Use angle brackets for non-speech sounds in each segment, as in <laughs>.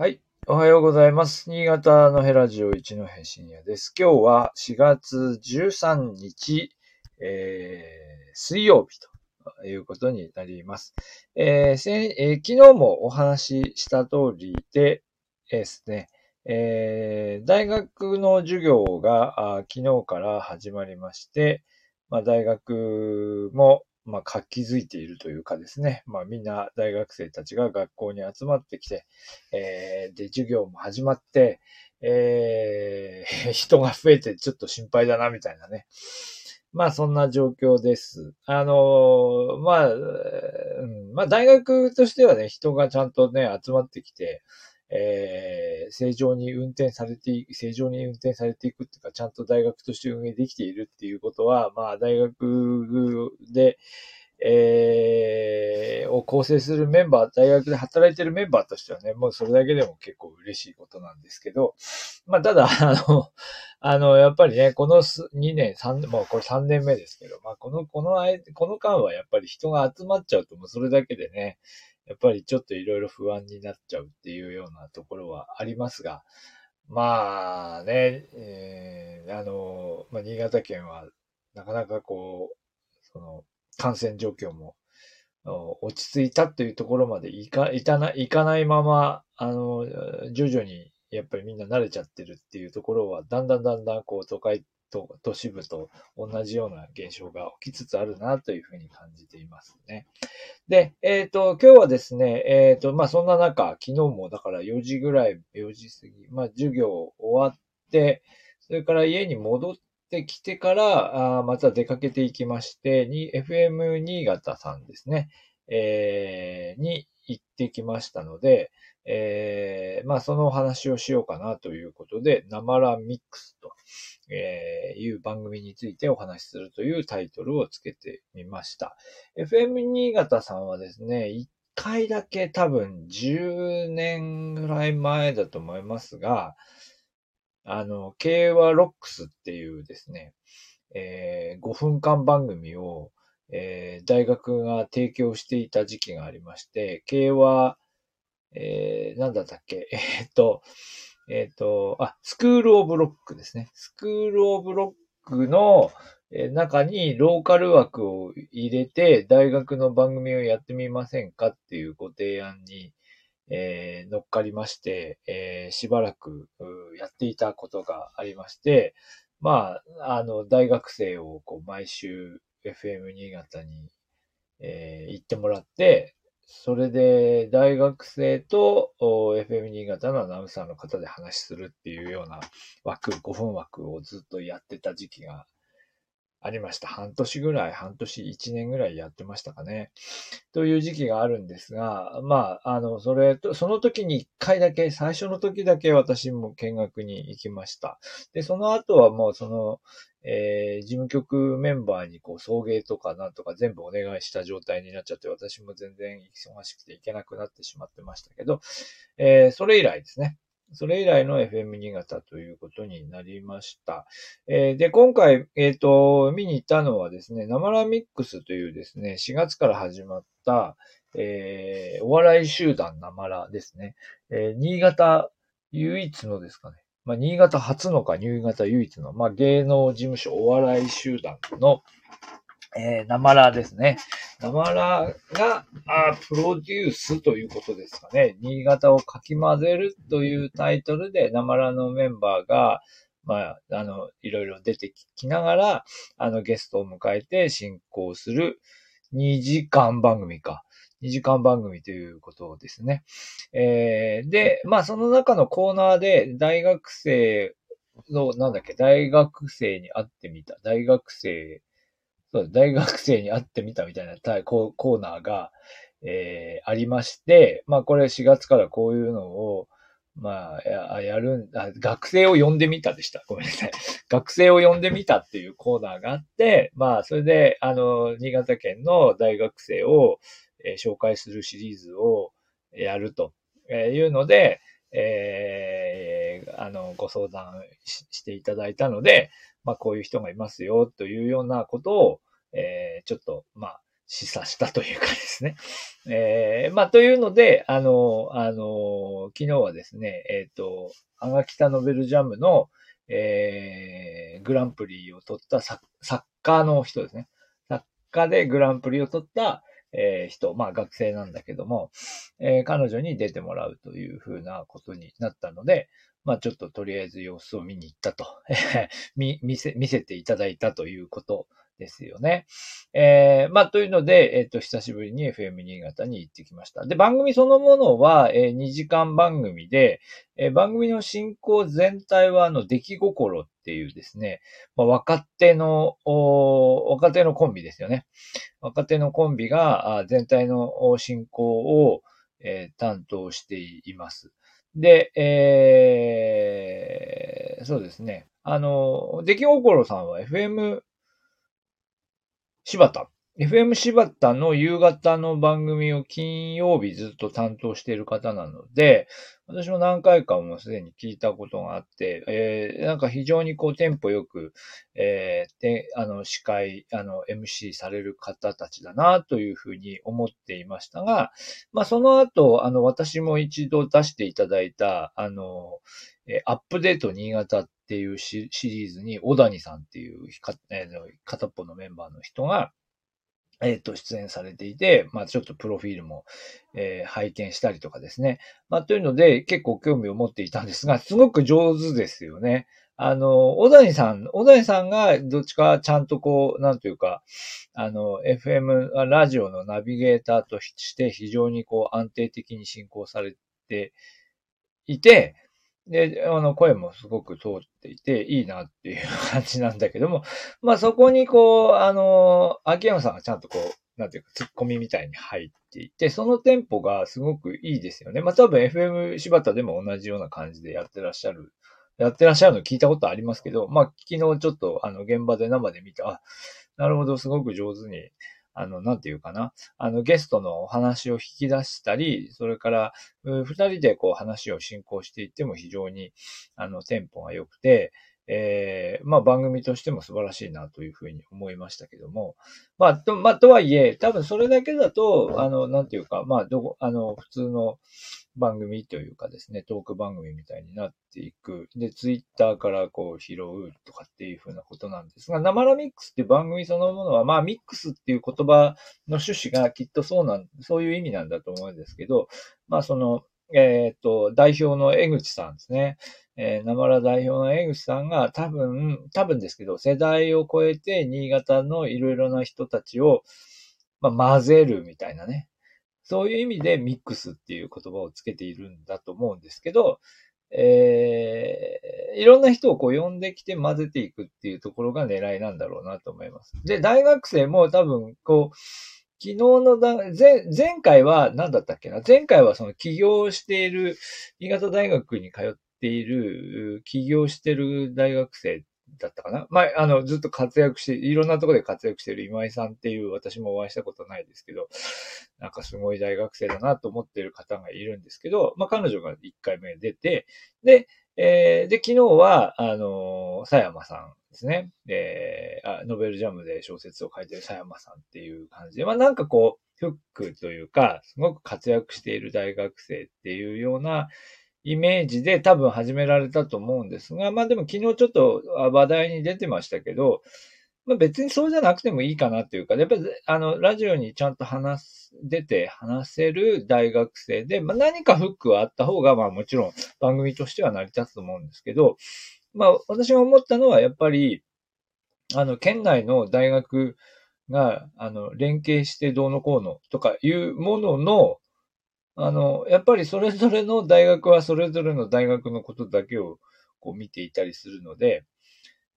はい。おはようございます。新潟のヘラジオ一の戸深夜です。今日は4月13日、えー、水曜日ということになります。えーえー昨日もお話しした通りでですね、えー大学の授業が昨日から始まりまして、まあ、大学も、まあ、活気づいているというかですね、まあ、みんな大学生たちが学校に集まってきて、えーで、授業も始まって、えー <laughs> 人が増えてちょっと心配だな、みたいなね。まあ、そんな状況です。あのまあ、うん、まあ、大学としてはね、人がちゃんとね、集まってきて、えー正常に運転されていく、正常に運転されていくっていうか、ちゃんと大学として運営できているっていうことは、まあ、大学で、えーを構成するメンバー、大学で働いてるメンバーとしてはね、もうそれだけでも結構嬉しいことなんですけど、まあ、ただ、あの、あの、やっぱりね、この2年、3年、もうこれ3年目ですけど、まあ、この、この間、この間はやっぱり人が集まっちゃうと、もうそれだけでね、やっぱりちょっといろいろ不安になっちゃうっていうようなところはありますが、まあね、えーあの、まあ、新潟県はなかなかこう、その、感染状況も落ち着いたというところまでいか、いたな、いかないまま、あの、徐々にやっぱりみんな慣れちゃってるっていうところは、だんだんだんだんこう都会と都市部と同じような現象が起きつつあるなというふうに感じていますね。で、えっ、と、今日はですね、えっ、と、まあ、そんな中、昨日もだから4時ぐらい、4時過ぎ、まあ、授業終わって、それから家に戻ってきてから、あまた出かけていきまして、に FM 新潟さんですね、えーに行ってきましたので、えーまあ、そのお話をしようかなということで、なまらミックスと、えーいう番組についてお話しするというタイトルをつけてみました。FM 新潟さんはですね、一回だけ多分10年ぐらい前だと思いますが、あの、慶和ロックスっていうですね、えー5分間番組を、えー大学が提供していた時期がありまして、慶和、えー、なんだったっけ、<laughs> えーっと、えーっと、あ、スクールオブロックですね。スクールオブロックの中にローカル枠を入れて、大学の番組をやってみませんかっていうご提案に、えー乗っかりまして、えーしばらくやっていたことがありまして、まあ、あの、大学生をこう毎週 FM 新潟に、えー行ってもらって、それで大学生と FM 新潟のアナウンサーの方で話するっていうような枠、5分枠をずっとやってた時期がありました。半年ぐらい、半年、1年ぐらいやってましたかね。という時期があるんですが、まあ、あの、それと、その時に1回だけ、最初の時だけ私も見学に行きました。で、その後はもうその、えー事務局メンバーにこう送迎とかなんとか全部お願いした状態になっちゃって、私も全然忙しくて行けなくなってしまってましたけど、えーそれ以来ですね。それ以来の FM 新潟ということになりました。えーで、今回、えっ、と、見に行ったのはですね、ナマラミックスというですね、4月から始まった、えーお笑い集団ナマラですね。えー新潟唯一のですかね。まあ、新潟初のか、新潟唯一の、まあ、芸能事務所お笑い集団の、えー、ナマラですね。ナマラが、あプロデュースということですかね。新潟をかき混ぜるというタイトルで、ナマラのメンバーが、まあ、あの、いろいろ出てきながら、あの、ゲストを迎えて進行する2時間番組か。2時間番組ということですね。えーで、まあ、その中のコーナーで、大学生の、なんだっけ、大学生に会ってみた。大学生、そう、大学生に会ってみたみたいなタイコーコーナーが、えーありまして、まあ、これ4月からこういうのを、まあ、ややるんあ、学生を呼んでみたでした。ごめんなさい。<laughs> 学生を呼んでみたっていうコーナーがあって、まあ、それで、あの、新潟県の大学生を、えー紹介するシリーズをやるというので、えーあの、ご相談ししていただいたので、まあ、こういう人がいますよ、というようなことを、えーちょっと、まあ、示唆したというかですね。<laughs> えー、まあ、というので、あの、あの、昨日はですね、えっ、ー、と、アガキタノベルジャムの、えー、グランプリを取った作家の人ですね。作家でグランプリを取った、えー、人、まあ学生なんだけども、えー、彼女に出てもらうというふうなことになったので、まあちょっととりあえず様子を見に行ったと、<laughs> 見、見せ、見せていただいたということですよね。えー、まあ、というので、えっ、ー、と、久しぶりに FM 新潟に行ってきました。で、番組そのものは、えー、2時間番組で、えー、番組の進行全体は、あの、出来心っていうですね、まあ、若手の、若手のコンビですよね。若手のコンビが、全体の進行を、えー、担当しています。で、えー、そうですね。あの、出来心さんは FM 柴田。FM 柴田の夕方の番組を金曜日ずっと担当している方なので、私も何回かもすでに聞いたことがあって、えー、なんか非常にこうテンポよく、えー、で、あの、司会、あの、MC される方たちだなというふうに思っていましたが、まあその後、あの、私も一度出していただいた、あの、えアップデート新潟っていうシリーズに、小谷さんっていう片っぽのメンバーの人が、えっ、と、出演されていて、まあちょっとプロフィールも、えー、拝見したりとかですね。まあというので結構興味を持っていたんですが、すごく上手ですよね。あの、小谷さん、小谷さんがどっちかちゃんとこう、なんというか、あの、FM、ラジオのナビゲーターとして非常にこう安定的に進行されていて、で、あの、声もすごく通っていて、いいなっていう感じなんだけども、まあそこにこう、あの、秋山さんがちゃんとこう、なんていうか、ツッコミみたいに入っていて、そのテンポがすごくいいですよね。まあ多分 FM 柴田でも同じような感じでやってらっしゃる、やってらっしゃるの聞いたことありますけど、まあ昨日ちょっとあの現場で生で見て、あ、なるほど、すごく上手にあの、なんていうかな、あの、ゲストのお話を引き出したり、それから、二人でこう話を進行していっても非常に、あの、テンポが良くて、えー、まあ番組としても素晴らしいなというふうに思いましたけども、まあ、と、まあ、とはいえ、多分それだけだと、あの、なんていうか、まあ、どこ、あの、普通の、番組というかですね、トーク番組みたいになっていく。で、ツイッターからこう拾うとかっていうふうなことなんですが、生ラミックスっていう番組そのものは、まあミックスっていう言葉の趣旨がきっとそうなん、そういう意味なんだと思うんですけど、まあその、えっ、と、代表の江口さんですね。えー、生ら代表の江口さんが多分、多分ですけど、世代を超えて新潟のいろいろな人たちを、まあ、混ぜるみたいなね。そういう意味でミックスっていう言葉をつけているんだと思うんですけど、えー、いろんな人をこう呼んできて混ぜていくっていうところが狙いなんだろうなと思います。で、大学生も多分、こう、昨日のだ、前、前回は何だったっけな？前回はその起業している、新潟大学に通っている、起業している大学生だったかな？まあ、あの、ずっと活躍して、いろんなところで活躍している今井さんっていう私もお会いしたことないですけど、なんかすごい大学生だなと思っている方がいるんですけど、まあ彼女が1回目出て、で、えー、で、昨日は、あの、佐山さんですね。えー、ノベルジャムで小説を書いてる佐山さんっていう感じで、まあなんかこう、フックというか、すごく活躍している大学生っていうようなイメージで多分始められたと思うんですが、まあでも昨日ちょっと話題に出てましたけど、まあ別にそうじゃなくてもいいかなっていうか、やっぱりあの、ラジオにちゃんと話す、出て話せる大学生で、まあ何かフックはあった方が、まあもちろん番組としては成り立つと思うんですけど、まあ私が思ったのはやっぱり、あの、県内の大学が、あの、連携してどうのこうのとかいうものの、あの、やっぱりそれぞれの大学はそれぞれの大学のことだけをこう見ていたりするので、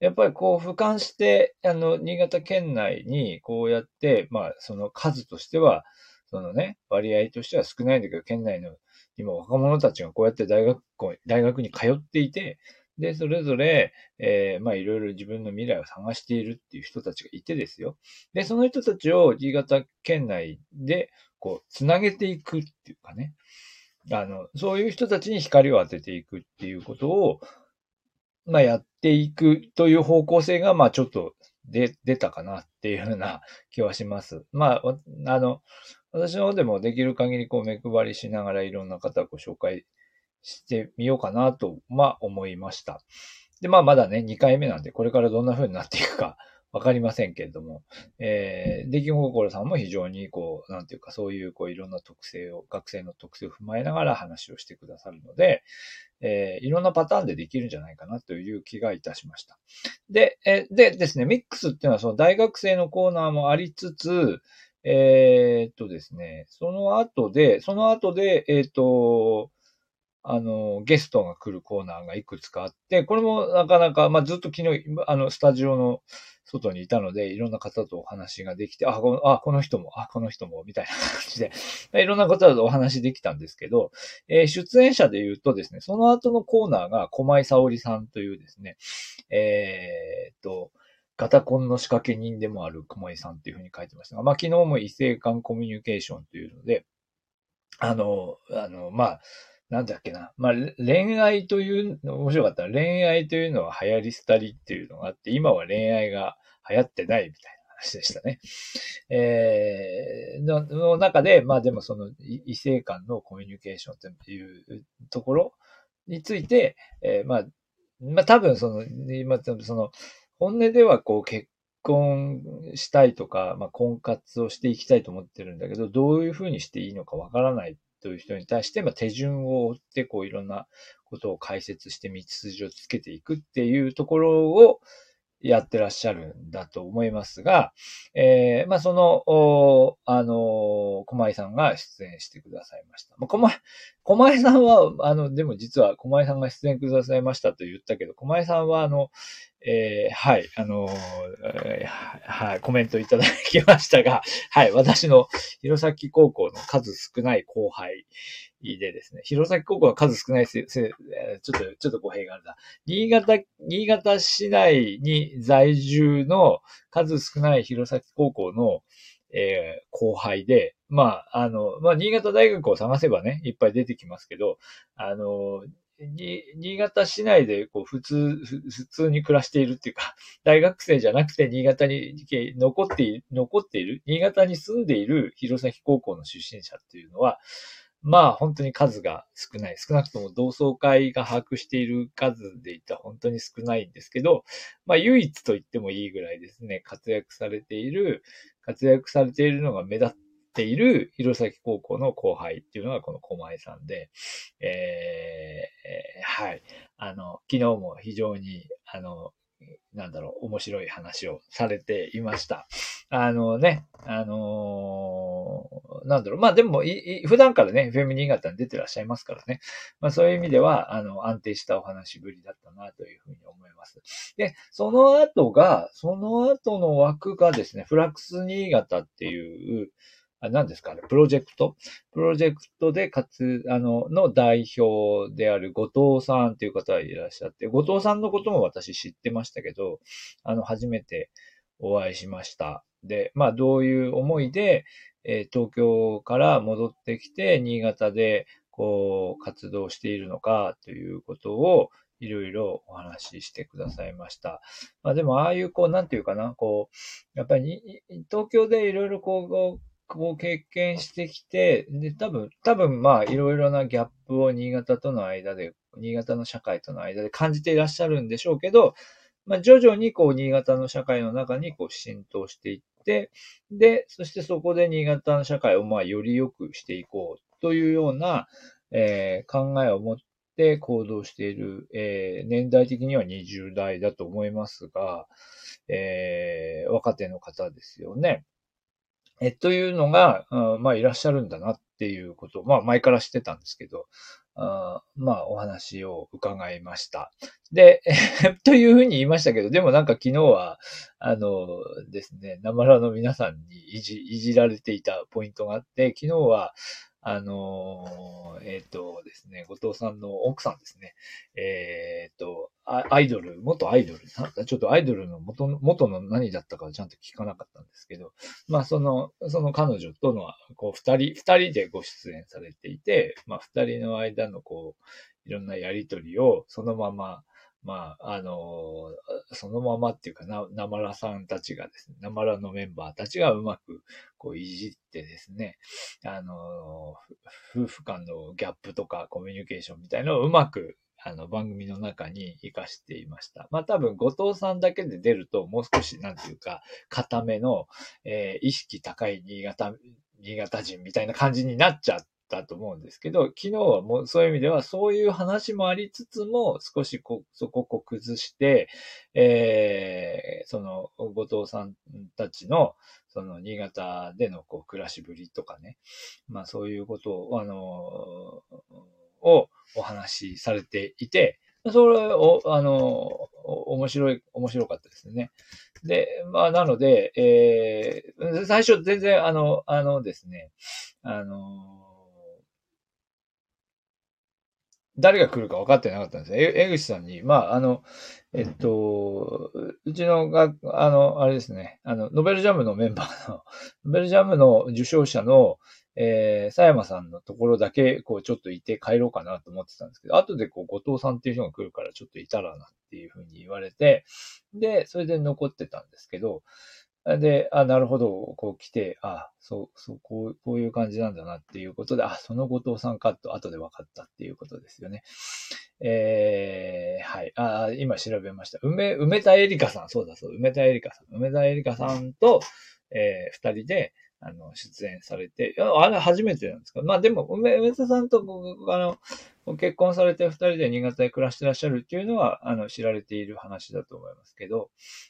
やっぱりこう俯瞰して、あの、新潟県内にこうやって、まあ、その数としては、そのね、割合としては少ないんだけど、県内の今若者たちがこうやって大学校、大学に通っていて、で、それぞれ、えー、まあいろいろ自分の未来を探しているっていう人たちがいてですよ。で、その人たちを新潟県内でこう、つなげていくっていうかね。あの、そういう人たちに光を当てていくっていうことを、まあ、やっていくという方向性が、まあ、ちょっとで、出たかなっていうふうな気はします。まあ、あの、私の方でもできる限りこう目配りしながらいろんな方をご紹介してみようかなと、まあ思いました。で、まあまだね、2回目なんで、これからどんなふうになっていくかわかりませんけれども、えー、出来心さんも非常にこう、なんていうか、そういうこういろんな特性を、学生の特性を踏まえながら話をしてくださるので、えー、いろんなパターンでできるんじゃないかなという気がいたしました。で、えー、でですね、ミックスっていうのはその大学生のコーナーもありつつ、えー、っとですね、その後で、その後で、えー、っと、あの、ゲストが来るコーナーがいくつかあって、これもなかなか、まあ、ずっと昨日、あの、スタジオの外にいたので、いろんな方とお話ができて、あ、このあこの人も、あ、この人も、みたいな感じで、<laughs> いろんな方とお話できたんですけど、えー、出演者で言うとですね、その後のコーナーが、小井沙織さんというですね、えー、っと、ガタコンの仕掛け人でもある小井さんっていうふうに書いてましたが、まあ、昨日も異性間コミュニケーションというので、あの、あの、まあ、なんだっけな。まあ、恋愛というの、面白かった恋愛というのは流行り廃りっていうのがあって、今は恋愛が流行ってないみたいな話でしたね。えー、のの中で、まあでもその異性間のコミュニケーションっていうところについて、えー、まあ、まあ多分その、今、その、本音ではこう結婚したいとか、まあ婚活をしていきたいと思ってるんだけど、どういうふうにしていいのかわからないという人に対して、まあ、手順を追って、こう、いろんなことを解説して道筋をつけていくっていうところを、やってらっしゃるんだと思いますが、えー、まあ、その、あの、小前さんが出演してくださいました。まあ、小前、小前さんは、あの、でも実は小前さんが出演くださいましたと言ったけど、小前さんは、あの、えー、はい、あのー、はい、コメントいただきましたが、<laughs> はい、私の弘前高校の数少ない後輩でですね、弘前高校は数少ないせ、せ、ちょっと、ちょっと語弊があるな。新潟、新潟市内に在住の数少ない弘前高校の、えー、後輩で、まあ、あの、まあ、新潟大学を探せばね、いっぱい出てきますけど、あの、に、新潟市内でこう普通、普通に暮らしているっていうか、<laughs> 大学生じゃなくて新潟に残っている、残っている、新潟に住んでいる弘前高校の出身者っていうのは、まあ本当に数が少ない。少なくとも同窓会が把握している数で言ったら本当に少ないんですけど、まあ唯一と言ってもいいぐらいですね、活躍されている、活躍されているのが目立っている弘前高校の後輩っていうのがこの狛江さんで、えー、えはい。あの、昨日も非常に、あの、なんだろう、面白い話をされていました。あのね、あのー、なんだろう、まあでもい、普段からね、FM 新潟に出てらっしゃいますからね。まあそういう意味では、あの、安定したお話ぶりだったなというふうに思います。で、その後が、その後の枠がですね、フラックス新潟っていう、あ何ですか？ね、プロジェクト？プロジェクトでかつ、あの、の代表である後藤さんという方がいらっしゃって、後藤さんのことも私知ってましたけど、あの、初めてお会いしました。で、まあ、どういう思いで、えー、東京から戻ってきて、新潟で、こう、活動しているのかということを、いろいろお話ししてくださいました。まあでも、ああいう、こう、なんていうかな、こう、やっぱり東京でいろいろこう、を経験してきて、で、多分、多分まあ、いろいろなギャップを新潟との間で、新潟の社会との間で感じていらっしゃるんでしょうけど、まあ、徐々にこう、新潟の社会の中にこう、浸透していって、で、そしてそこで新潟の社会をまあ、より良くしていこうというような、えー、考えを持って行動している、えー、年代的には20代だと思いますが、えー、若手の方ですよね。え、というのが、うん、まあいらっしゃるんだなっていうこと、まあ前から知ってたんですけど、あまあお話を伺いました。で、<laughs> というふうに言いましたけど、でもなんか昨日は、あのですね、ナマラの皆さんにいじ、いじられていたポイントがあって、昨日は、あのー、えっ、ー、とですね、後藤さんの奥さんですね。えっ、ー、と、アイドル、元アイドル、ちょっとアイドルの元の、元の何だったかちゃんと聞かなかったんですけど、まあその、その彼女との、こう、二人、二人でご出演されていて、まあ二人の間のこう、いろんなやりとりをそのまま、まあ、あの、そのままっていうかな、なまらさんたちがですね、なまらのメンバーたちがうまく、こう、いじってですね、あの、夫婦間のギャップとかコミュニケーションみたいのをうまく、あの、番組の中に活かしていました。まあ多分、後藤さんだけで出ると、もう少し、なんていうか、固めの、えー、意識高い新潟、新潟人みたいな感じになっちゃったと思うんですけど、昨日はもうそういう意味ではそういう話もありつつも少しこそこを崩して、えー、その後藤さんたちのその新潟でのこう暮らしぶりとかね、まあそういうことを、あの、をお話しされていて、それを、あの、面白い、面白かったですね。で、まあ、なので、えー、最初全然、あの、あのですね、あの、誰が来るか分かってなかったんですよ。江口さんに、まあ、あの、えっと、うちのが、あの、あれですね、あの、ノベルジャムのメンバーの、<laughs> ノベルジャムの受賞者の、えー、佐山さんのところだけ、こう、ちょっといて帰ろうかなと思ってたんですけど、後でこう、後藤さんっていう人が来るからちょっといたらなっていうふうに言われて、で、それで残ってたんですけど、で、あ、なるほど、こう来て、あ、そう、そう、こう、こういう感じなんだなっていうことで、あ、その後藤さんかと後で分かったっていうことですよね。えー、はい。あ、今調べました。梅、梅田エリカさん、そうだそう、梅田エリカさん。梅田エリカさんと、えー、二人で、あの、出演されて、あれ初めてなんですか？まあでも、梅、田さんと僕、あの、結婚されて二人で新潟で暮らしてらっしゃるっていうのは、あの、知られている話だと思いますけど、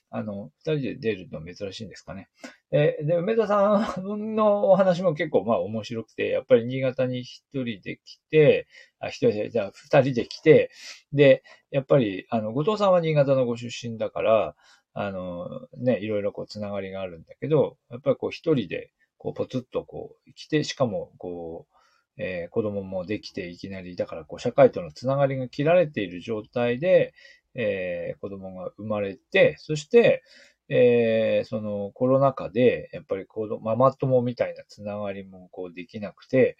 あの、二人で出るの珍しいんですかね？えで、梅田さんのお話も結構まあ面白くて、やっぱり新潟に一人で来て、あ、一人で、じゃあ二人で来て、で、やっぱり、あの、後藤さんは新潟のご出身だから、あの、ね、いろいろこう、つながりがあるんだけど、やっぱりこう、一人で、こう、ポツッとこう、来て、しかも、こう、えー、子供もできていきなり、だからこう社会とのつながりが切られている状態で、えー、子供が生まれて、そして、えー、そのコロナ禍で、やっぱり子供、ママ友みたいなつながりもこうできなくて、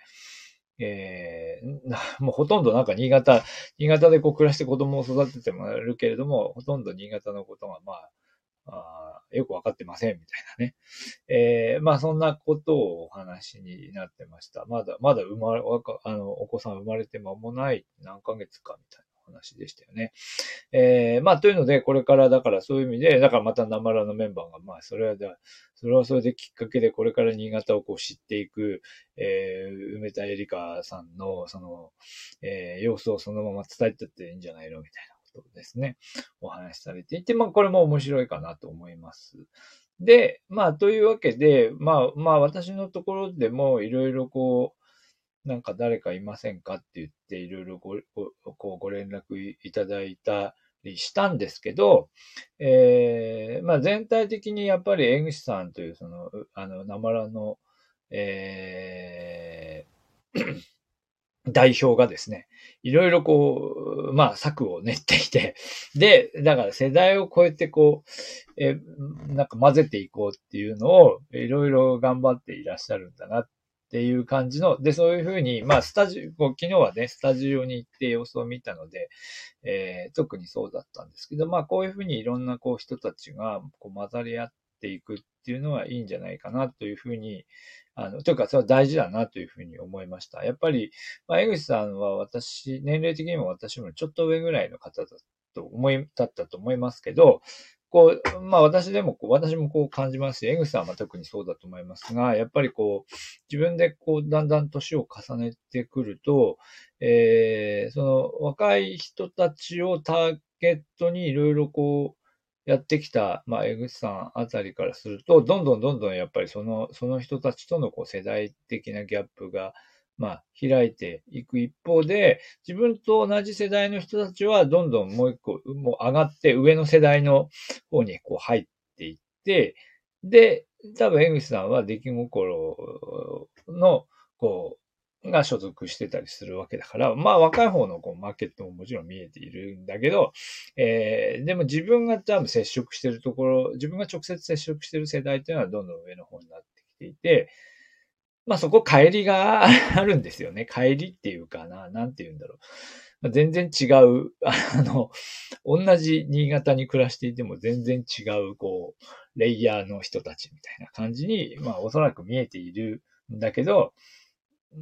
えー、もうほとんどなんか新潟、新潟でこう暮らして子供を育ててもらえるけれども、ほとんど新潟のことがまあ、あよくわかってませんみたいなね。<laughs> えー、まあそんなことをお話になってました。まだ、まだ生まれ、あの、お子さん生まれて間もない何ヶ月かみたいな。話でしたよね。えー、まあ、というので、これからだからそういう意味で、だからまたナマラのメンバーが、まあ、それは、それはそれできっかけで、これから新潟をこう知っていく、えー、梅田エリカさんの、その、えー、様子をそのまま伝えてっていいんじゃないのみたいな。ことですね、お話しされていて、まあこれも面白いかなと思います。で、まあというわけで、まあまあ私のところでもいろいろこう、なんか誰かいませんかって言っていろいろごごご連絡いただいたりしたんですけど、えー、まあ全体的にやっぱり江口さんというその、あの、なまらの、えー代表がですね、いろいろこう、まあ策を練っていて、で、だから世代を超えてこう、え、なんか混ぜていこうっていうのをいろいろ頑張っていらっしゃるんだなっていう感じの、で、そういうふうに、まあスタジオ、昨日はね、スタジオに行って様子を見たので、えー、特にそうだったんですけど、まあこういうふうにいろんなこう人たちがこう混ざり合ってていくっていうのはいいんじゃないかなというふうに、あの、というか、それは大事だなというふうに思いました。やっぱり、まあ、江口さんは私、年齢的にも私もちょっと上ぐらいの方だと思い、だったと思いますけど、こう、まあ私でもこう、私もこう感じますし、江口さんは特にそうだと思いますが、やっぱりこう、自分でこう、だんだん年を重ねてくると、えー、その若い人たちをターゲットにいろいろこう、やってきた、まあ、江口さんあたりからすると、どんどんどんどんやっぱりその、その人たちとのこう世代的なギャップが、まあ、開いていく一方で、自分と同じ世代の人たちはどんどんもう一個、もう上がって上の世代の方にこう入っていって、で、多分江口さんは出来心の、こう、が所属してたりするわけだから、まあ若い方のこうマーケットももちろん見えているんだけど、えー、でも自分が多分接触してるところ、自分が直接接触してる世代っていうのはどんどん上の方になってきていて、まあそこ帰りがあるんですよね。帰りっていうかな、なんて言うんだろう。まあ、全然違う、あの、同じ新潟に暮らしていても全然違う、こう、レイヤーの人たちみたいな感じに、まあおそらく見えているんだけど、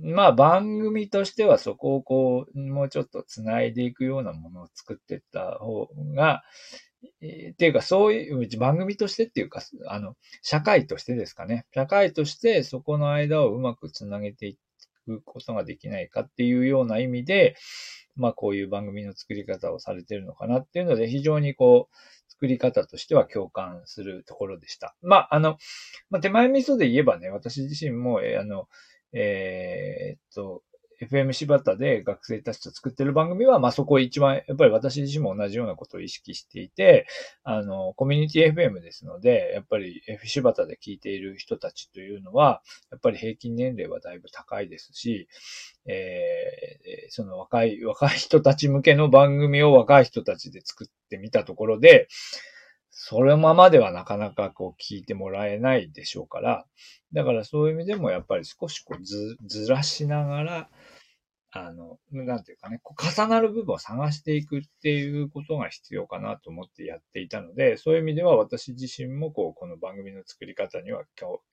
まあ番組としてはそこをこう、もうちょっと繋いでいくようなものを作っていった方が、っていうかそういう番組としてっていうか、あの、社会としてですかね。社会としてそこの間をうまく繋げていくことができないかっていうような意味で、まあこういう番組の作り方をされてるのかなっていうので、非常にこう、作り方としては共感するところでした。まあ、あの、まあ、手前味噌で言えばね、私自身も、えー、あの、えー、っと、FM 柴田で学生たちと作ってる番組は、まあ、そこ一番、やっぱり私自身も同じようなことを意識していて、あの、コミュニティ FM ですので、やっぱり F 柴田で聞いている人たちというのは、やっぱり平均年齢はだいぶ高いですし、えー、その若い、若い人たち向けの番組を若い人たちで作ってみたところで、そのままではなかなかこう聞いてもらえないでしょうから、だからそういう意味でもやっぱり少しこうず、ずらしながら、あの、なんていうかね、こう重なる部分を探していくっていうことが必要かなと思ってやっていたので、そういう意味では私自身もこう、この番組の作り方には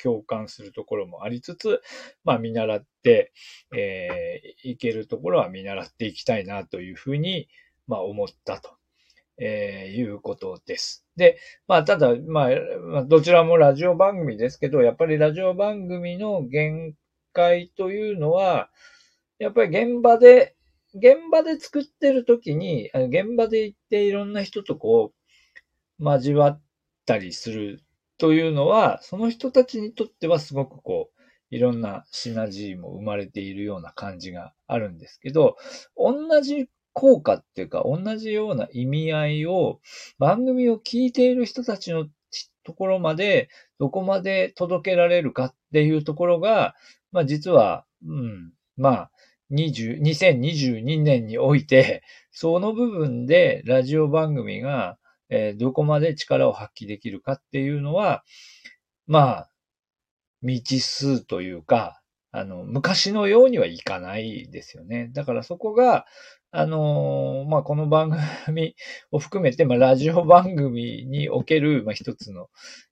共感するところもありつつ、まあ見習って、えー、いけるところは見習っていきたいなというふうに、まあ思ったと。えー、いうことです。で、まあ、ただ、まあ、どちらもラジオ番組ですけど、やっぱりラジオ番組の限界というのは、やっぱり現場で、現場で作ってる時に、現場で行っていろんな人とこう、交わったりするというのは、その人たちにとってはすごくこう、いろんなシナジーも生まれているような感じがあるんですけど、同じ効果っていうか、同じような意味合いを番組を聞いている人たちのところまで、どこまで届けられるかっていうところが、まあ実は、うん、まあ、20 2022年において、その部分でラジオ番組が、えー、どこまで力を発揮できるかっていうのは、まあ、未知数というか、あの、昔のようにはいかないですよね。だからそこが、あのー、まあ、この番組を含めて、まあ、ラジオ番組における、まあ、一つの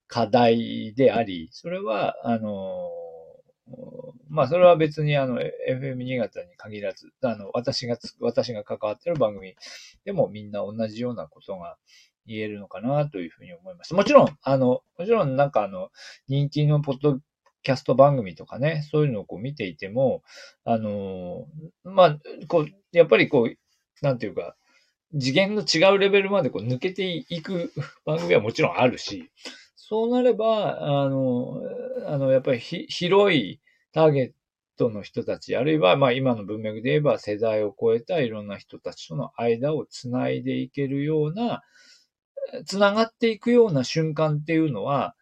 課題であり、それは、あのーまあ、それは別にあの、FM 新潟に限らず、あの、私がつ私が関わってる番組でもみんな同じようなことが言えるのかなというふうに思います。もちろん、あの、もちろんなんかあの、人気のポッドキャスト番組とかね、そういうのをこう見ていても、あの、まあ、こう、やっぱりこう、なんていうか、次元の違うレベルまでこう抜けていく <laughs> 番組はもちろんあるし、そうなれば、あの、あの、やっぱり広いターゲットの人たち、あるいは、まあ今の文脈で言えば世代を超えたいろんな人たちとの間をつないでいけるような、つながっていくような瞬間っていうのは、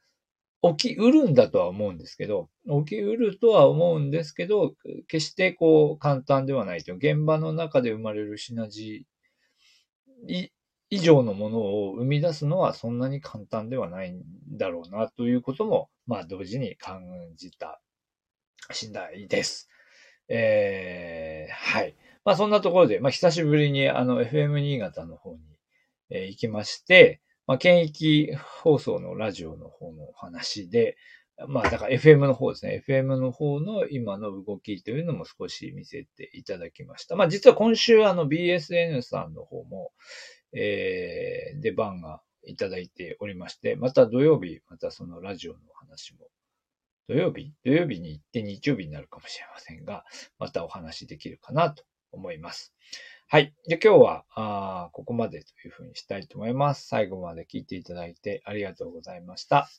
起きうるんだとは思うんですけど、起きうるとは思うんですけど、決してこう簡単ではないと、現場の中で生まれるシナジー以上のものを生み出すのはそんなに簡単ではないんだろうなということも、まあ同時に感じた次第です。えー、はい。まあそんなところで、まあ久しぶりにあの FM 新潟の方に、えー、行きまして、まあ県域放送のラジオの方の話で、まあだから FM の方ですね。FM の方の今の動きというのも少し見せていただきました。まあ実は今週あの BSN さんの方も、えー、出番がいただいておりまして、また土曜日、またそのラジオの話も、土曜日？土曜日に行って日曜日になるかもしれませんが、またお話できるかなと思います。はい。で、今日は、あここまでというふうにしたいと思います。最後まで聞いていただいてありがとうございました。